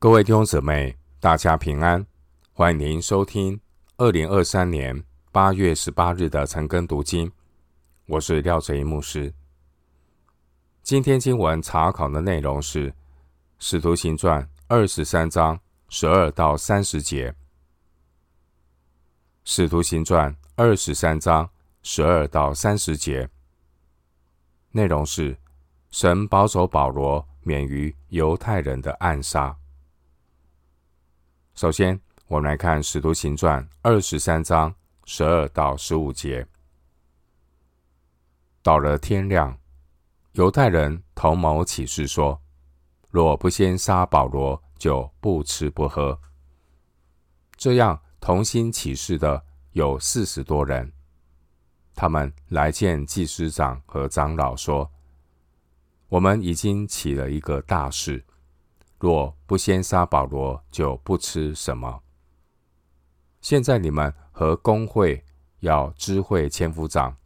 各位弟兄姊妹，大家平安！欢迎您收听二零二三年八月十八日的晨更读经。我是廖哲一牧师。今天经文查考的内容是《使徒行传》二十三章十二到三十节，《使徒行传》二十三章十二到三十节内容是神保守保罗免于犹太人的暗杀。首先，我们来看《使徒行传》二十三章十二到十五节。到了天亮，犹太人同谋起誓说：若不先杀保罗，就不吃不喝。这样同心起誓的有四十多人。他们来见祭司长和长老，说：我们已经起了一个大事。若不先杀保罗，就不吃什么。现在你们和工会要知会千夫长，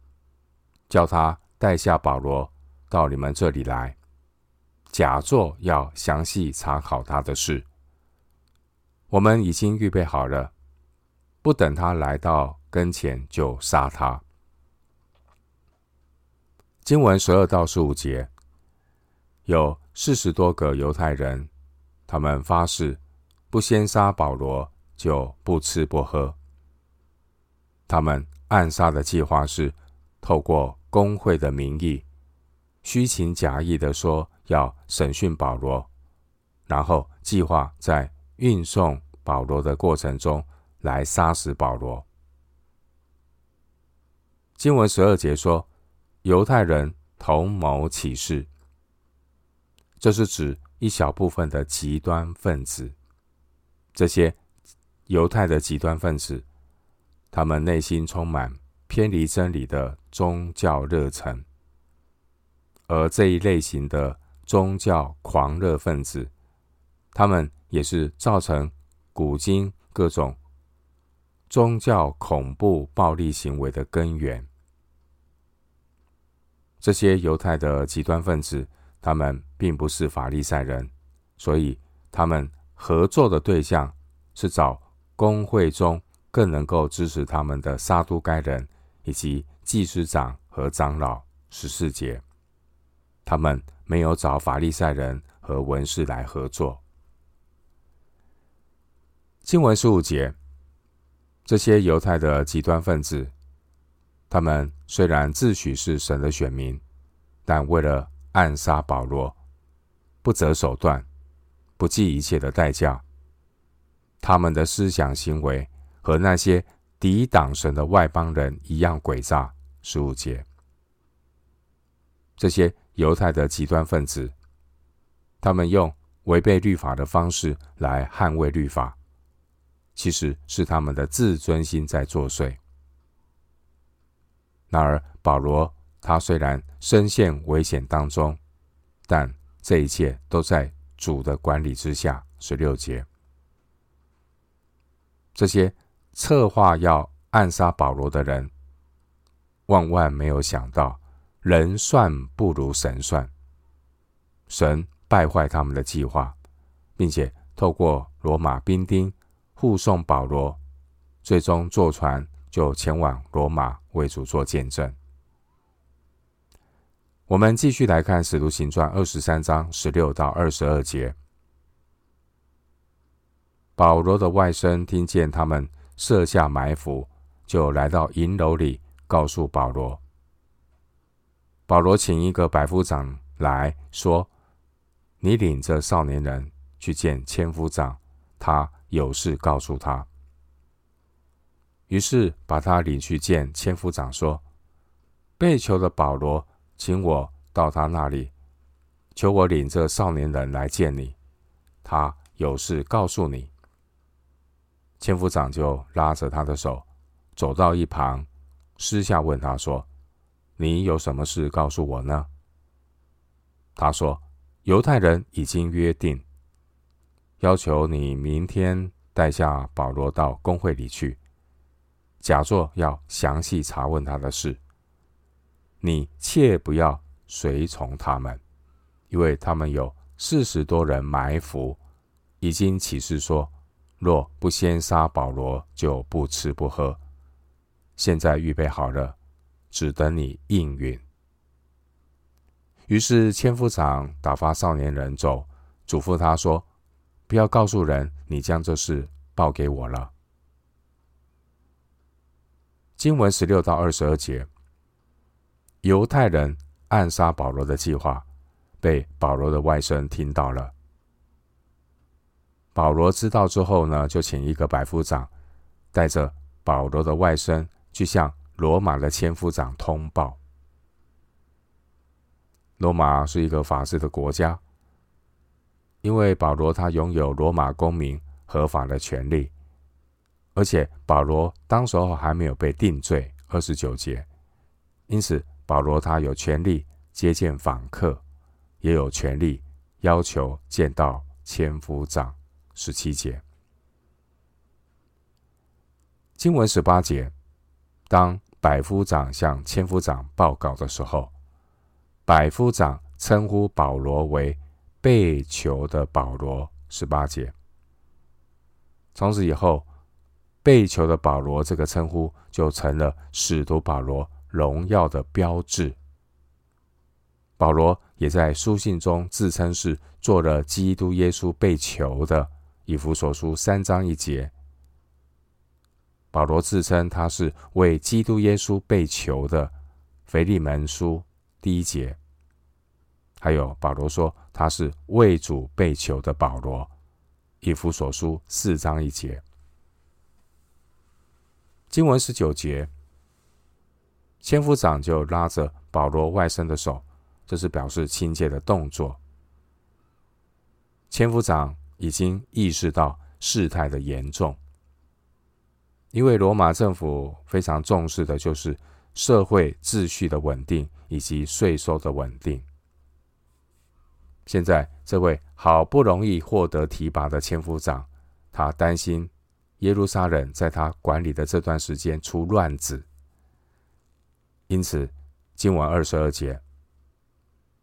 叫他带下保罗到你们这里来，假作要详细查考他的事。我们已经预备好了，不等他来到跟前就杀他。经文十二到十五节，有四十多个犹太人。他们发誓，不先杀保罗，就不吃不喝。他们暗杀的计划是透过公会的名义，虚情假意的说要审讯保罗，然后计划在运送保罗的过程中来杀死保罗。经文十二节说，犹太人同谋起事，这是指。一小部分的极端分子，这些犹太的极端分子，他们内心充满偏离真理的宗教热忱，而这一类型的宗教狂热分子，他们也是造成古今各种宗教恐怖暴力行为的根源。这些犹太的极端分子。他们并不是法利赛人，所以他们合作的对象是找公会中更能够支持他们的撒都该人以及祭司长和长老。十四节，他们没有找法利赛人和文士来合作。经文十五节，这些犹太的极端分子，他们虽然自诩是神的选民，但为了暗杀保罗，不择手段，不计一切的代价。他们的思想行为和那些抵挡神的外邦人一样诡诈。十五节，这些犹太的极端分子，他们用违背律法的方式来捍卫律法，其实是他们的自尊心在作祟。然而保罗。他虽然深陷危险当中，但这一切都在主的管理之下。十六节，这些策划要暗杀保罗的人，万万没有想到，人算不如神算，神败坏他们的计划，并且透过罗马兵丁护送保罗，最终坐船就前往罗马为主做见证。我们继续来看《使徒行传》二十三章十六到二十二节。保罗的外甥听见他们设下埋伏，就来到营楼里，告诉保罗。保罗请一个百夫长来说：“你领着少年人去见千夫长，他有事告诉他。”于是把他领去见千夫长，说：“被囚的保罗。”请我到他那里，求我领这少年人来见你，他有事告诉你。千夫长就拉着他的手，走到一旁，私下问他说：“你有什么事告诉我呢？”他说：“犹太人已经约定，要求你明天带下保罗到公会里去，假作要详细查问他的事。”你切不要随从他们，因为他们有四十多人埋伏，已经起誓说，若不先杀保罗，就不吃不喝。现在预备好了，只等你应允。于是千夫长打发少年人走，嘱咐他说：“不要告诉人，你将这事报给我了。”经文十六到二十二节，犹太人暗杀保罗的计划被保罗的外甥听到了。保罗知道之后呢，就请一个百夫长带着保罗的外甥去向罗马的千夫长通报。罗马是一个法治的国家，因为保罗他拥有罗马公民合法的权利，而且保罗当时候还没有被定罪，二十九节，因此保罗他有权利接见访客，也有权利要求见到千夫长。十七节，经文十八节，当百夫长向千夫长报告的时候，百夫长称呼保罗为被囚的保罗。十八节，从此以后，被囚的保罗这个称呼就成了使徒保罗荣耀的标志。保罗也在书信中自称是做了基督耶稣被囚的。以弗所书三章一节，保罗自称他是为基督耶稣被囚的。腓利门书第一节，还有保罗说他是为主被囚的保罗。以弗所书四章一节，经文十九节，千夫长就拉着保罗外甥的手，这是表示亲切的动作。千夫长。已经意识到事态的严重，因为罗马政府非常重视的就是社会秩序的稳定以及税收的稳定。现在这位好不容易获得提拔的千夫长，他担心耶路撒冷在他管理的这段时间出乱子，因此经文二十二节，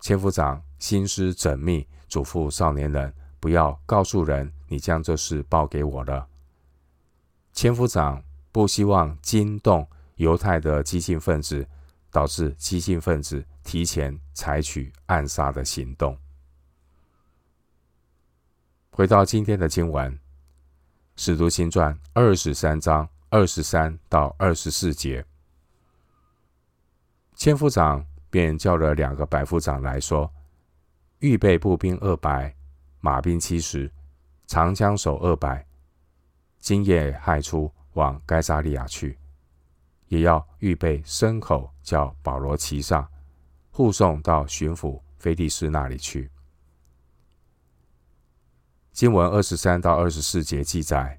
千夫长心思缜密，嘱咐少年人。不要告诉人，你将这事报给我了。千夫长不希望惊动犹太的激进分子，导致激进分子提前采取暗杀的行动。回到今天的经文，《使徒行传》二十三章二十三到二十四节，千夫长便叫了两个百夫长来说：“预备步兵二百。”马兵七十，长枪手二百，今夜亥初往该撒利亚去，也要预备牲口，叫保罗骑上，护送到巡抚腓利斯那里去。经文二十三到二十四节记载，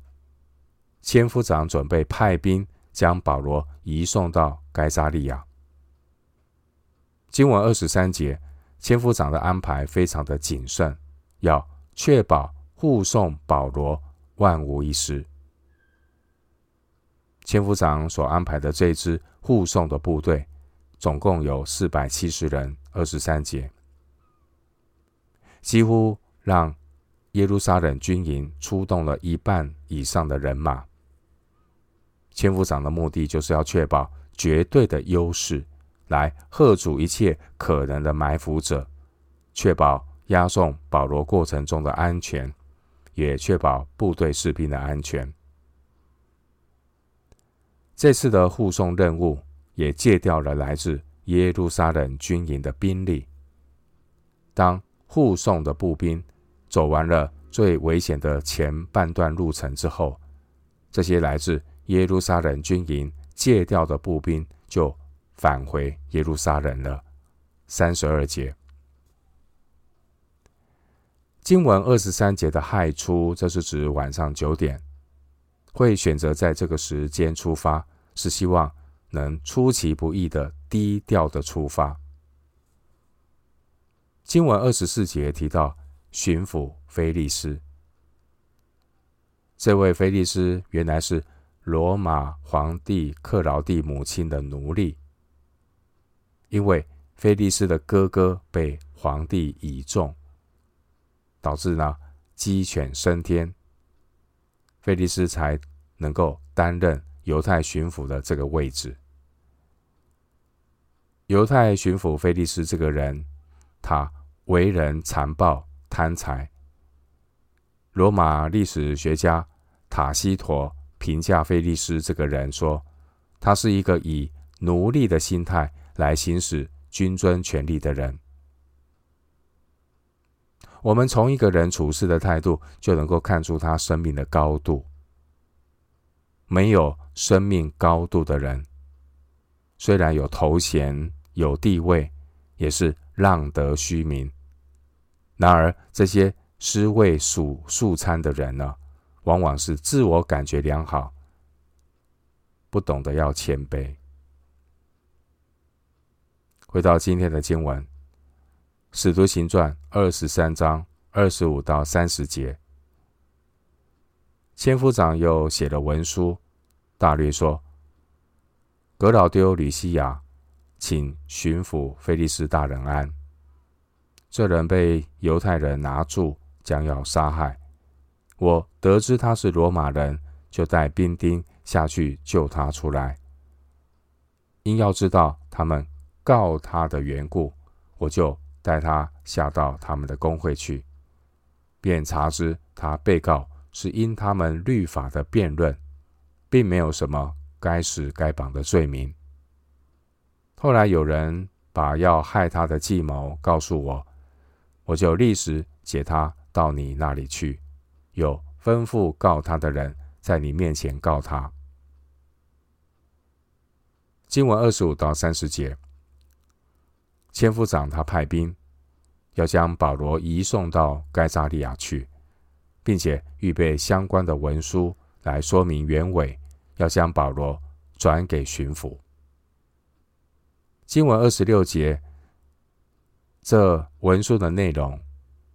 千夫长准备派兵将保罗移送到该撒利亚。经文二十三节，千夫长的安排非常的谨慎，要。确保护送保罗万无一失。千夫长所安排的这支护送的部队，总共有四百七十人。二十三节，几乎让耶路撒冷军营出动了一半以上的人马。千夫长的目的就是要确保绝对的优势，来吓阻一切可能的埋伏者，确保。押送保罗过程中的安全，也确保部队士兵的安全。这次的护送任务也借调了来自耶路撒冷军营的兵力。当护送的步兵走完了最危险的前半段路程之后，这些来自耶路撒冷军营借调的步兵就返回耶路撒冷了。三十二节。经文二十三节的亥初，这是指晚上九点，会选择在这个时间出发，是希望能出其不意的低调的出发。经文二十四节提到巡抚菲利斯，这位菲利斯原来是罗马皇帝克劳地母亲的奴隶，因为菲利斯的哥哥被皇帝倚重。导致呢，鸡犬升天，菲利斯才能够担任犹太巡抚的这个位置。犹太巡抚菲利斯这个人，他为人残暴贪财。罗马历史学家塔西佗评价菲利斯这个人说，他是一个以奴隶的心态来行使君尊权力的人。我们从一个人处事的态度，就能够看出他生命的高度。没有生命高度的人，虽然有头衔、有地位，也是浪得虚名。然而，这些尸位素素餐的人呢，往往是自我感觉良好，不懂得要谦卑。回到今天的经文。使徒行传二十三章二十五到三十节，千夫长又写了文书，大略说：革老丢吕西亚，请巡抚菲利斯大人安。这人被犹太人拿住，将要杀害。我得知他是罗马人，就带兵丁下去救他出来。因要知道他们告他的缘故，我就。带他下到他们的公会去，便查知他被告是因他们律法的辩论，并没有什么该死该绑的罪名。后来有人把要害他的计谋告诉我，我就立时解他到你那里去，有吩咐告他的人在你面前告他。经文二十五到三十节。千夫长他派兵要将保罗移送到该撒利亚去，并且预备相关的文书来说明原委，要将保罗转给巡抚。经文二十六节，这文书的内容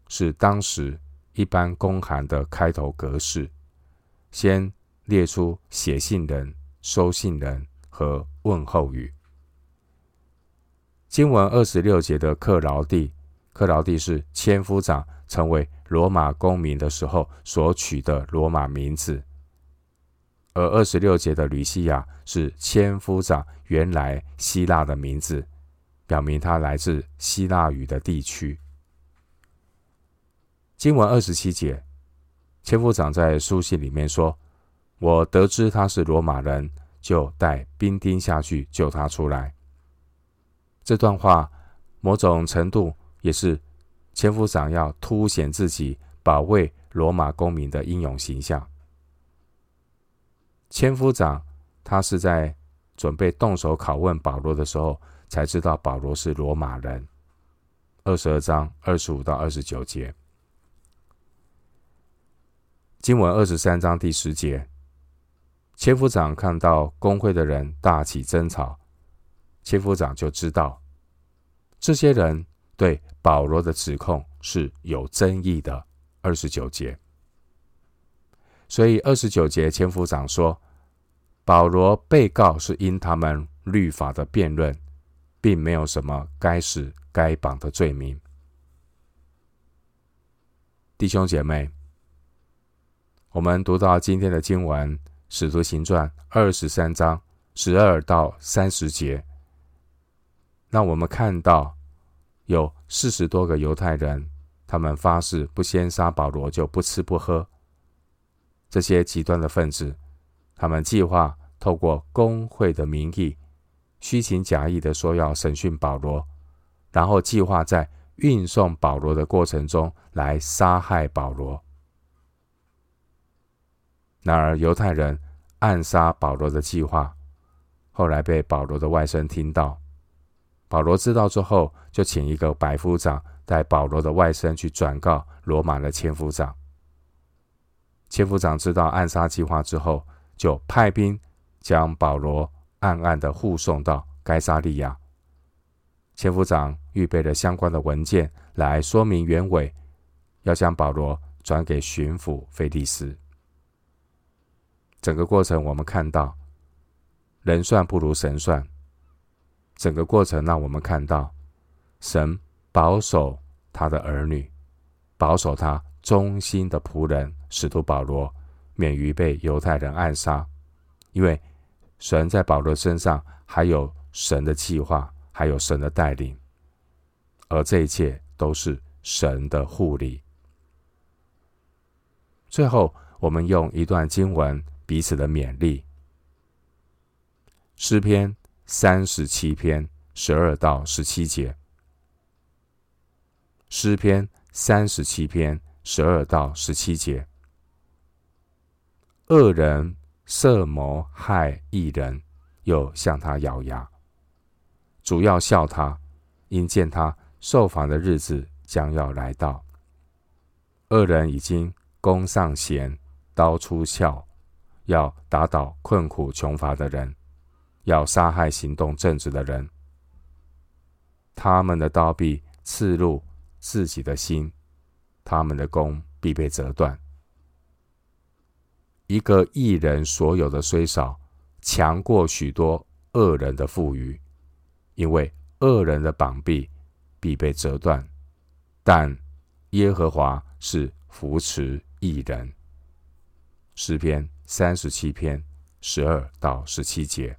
是当时一般公函的开头格式，先列出写信人、收信人和问候语。经文二十六节的克劳蒂，克劳蒂是千夫长成为罗马公民的时候所取的罗马名字，而二十六节的吕西亚是千夫长原来希腊的名字，表明他来自希腊语的地区。经文二十七节，千夫长在书信里面说：“我得知他是罗马人，就带兵丁下去救他出来。”这段话某种程度也是千夫长要凸显自己保卫罗马公民的英勇形象。千夫长他是在准备动手拷问保罗的时候，才知道保罗是罗马人。二十二章二十五到二十九节，经文二十三章第十节，千夫长看到公会的人大起争吵。千夫长就知道，这些人对保罗的指控是有争议的。二十九节，所以二十九节，千夫长说，保罗被告是因他们律法的辩论，并没有什么该死该绑的罪名。弟兄姐妹，我们读到今天的经文《使徒行传》二十三章十二到三十节。让我们看到有四十多个犹太人，他们发誓不先杀保罗就不吃不喝。这些极端的分子，他们计划透过工会的名义，虚情假意的说要审讯保罗，然后计划在运送保罗的过程中来杀害保罗。然而，犹太人暗杀保罗的计划，后来被保罗的外甥听到。保罗知道之后，就请一个百夫长带保罗的外甥去转告罗马的千夫长。千夫长知道暗杀计划之后，就派兵将保罗暗暗的护送到该撒利亚。千夫长预备了相关的文件来说明原委，要将保罗转给巡抚腓利斯。整个过程我们看到，人算不如神算。整个过程让我们看到，神保守他的儿女，保守他忠心的仆人使徒保罗免于被犹太人暗杀，因为神在保罗身上还有神的计划，还有神的带领，而这一切都是神的护理。最后，我们用一段经文彼此的勉励：诗篇三十七篇十二到十七节。诗篇三十七篇十二到十七节。恶人设谋害一人，又向他咬牙。主要笑他，因见他受罚的日子将要来到。恶人已经弓上弦，刀出鞘，要打倒困苦穷乏的人，要杀害行动正直的人。他们的刀必刺入自己的心，他们的弓必被折断。一个义人所有的虽少，强过许多恶人的富余，因为恶人的膀臂必被折断，但耶和华是扶持义人。诗篇三十七篇十二到十七节。